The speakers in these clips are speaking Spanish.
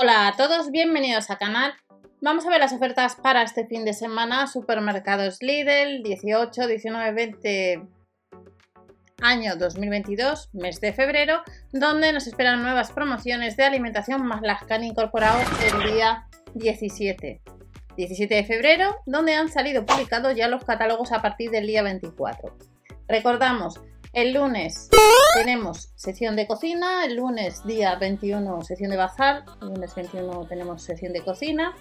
Hola a todos, bienvenidos al canal. Vamos a ver las ofertas para este fin de semana. Supermercados Lidl, 18, 19, 20, año 2022, mes de febrero, donde nos esperan nuevas promociones de alimentación más las que han incorporado el día 17. 17 de febrero, donde han salido publicados ya los catálogos a partir del día 24. Recordamos, el lunes tenemos sección de cocina, el lunes día 21 sección de bazar, el lunes 21 tenemos sección de cocina,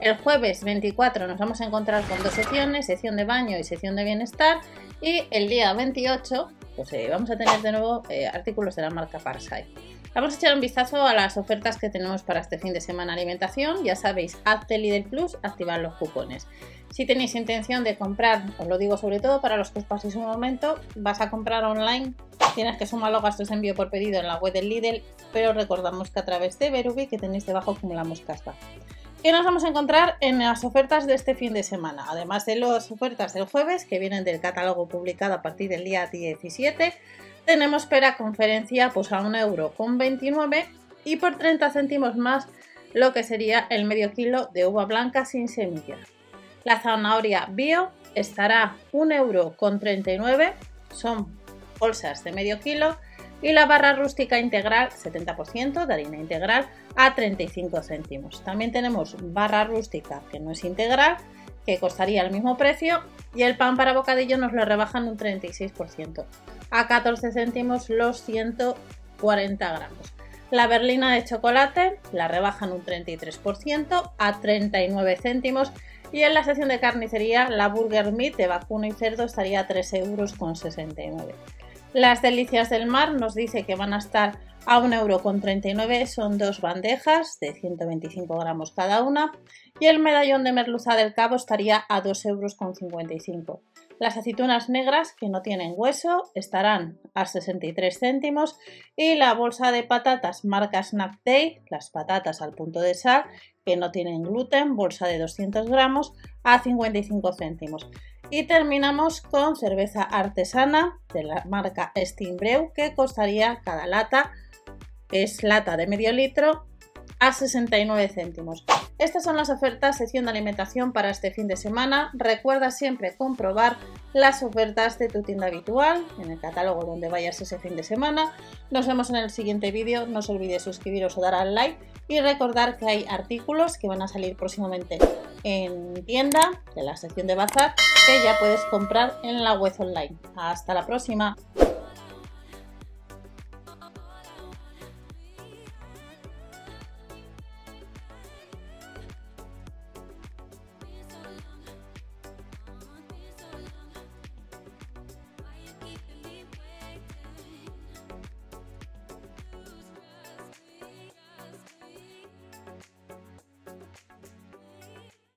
el jueves 24 nos vamos a encontrar con dos secciones, sección de baño y sección de bienestar, y el día 28 pues, eh, vamos a tener de nuevo eh, artículos de la marca Parsai. Vamos a echar un vistazo a las ofertas que tenemos para este fin de semana alimentación. Ya sabéis, hazte Lidl Plus, activar los cupones. Si tenéis intención de comprar, os lo digo sobre todo para los que os paséis un momento, vas a comprar online, tienes que sumar los gastos de envío por pedido en la web del Lidl, pero recordamos que a través de Verubi que tenéis debajo acumulamos casta. ¿Qué nos vamos a encontrar en las ofertas de este fin de semana? Además de las ofertas del jueves, que vienen del catálogo publicado a partir del día 17, tenemos pera conferencia pues a 1 euro con 29 y por 30 céntimos más lo que sería el medio kilo de uva blanca sin semilla. La zanahoria bio estará 1 euro con 39, son bolsas de medio kilo y la barra rústica integral 70% de harina integral a 35 céntimos. También tenemos barra rústica que no es integral que costaría el mismo precio y el pan para bocadillo nos lo rebajan un 36% a 14 céntimos los 140 gramos. La berlina de chocolate la rebajan un 33% a 39 céntimos y en la sección de carnicería la burger meat de vacuno y cerdo estaría a 3 euros con 69. Las delicias del mar nos dice que van a estar a 1,39 euro, son dos bandejas de 125 gramos cada una y el medallón de merluza del cabo estaría a 2,55 euros. Las aceitunas negras que no tienen hueso estarán a 63 céntimos y la bolsa de patatas marca Snack Day, las patatas al punto de sal que no tienen gluten, bolsa de 200 gramos a 55 céntimos. Y terminamos con cerveza artesana de la marca Steambreu que costaría cada lata, es lata de medio litro, a 69 céntimos. Estas son las ofertas sección de alimentación para este fin de semana. Recuerda siempre comprobar las ofertas de tu tienda habitual en el catálogo donde vayas ese fin de semana. Nos vemos en el siguiente vídeo. No os olvidéis suscribiros o dar al like y recordar que hay artículos que van a salir próximamente en tienda de la sección de bazar que ya puedes comprar en la web online. Hasta la próxima.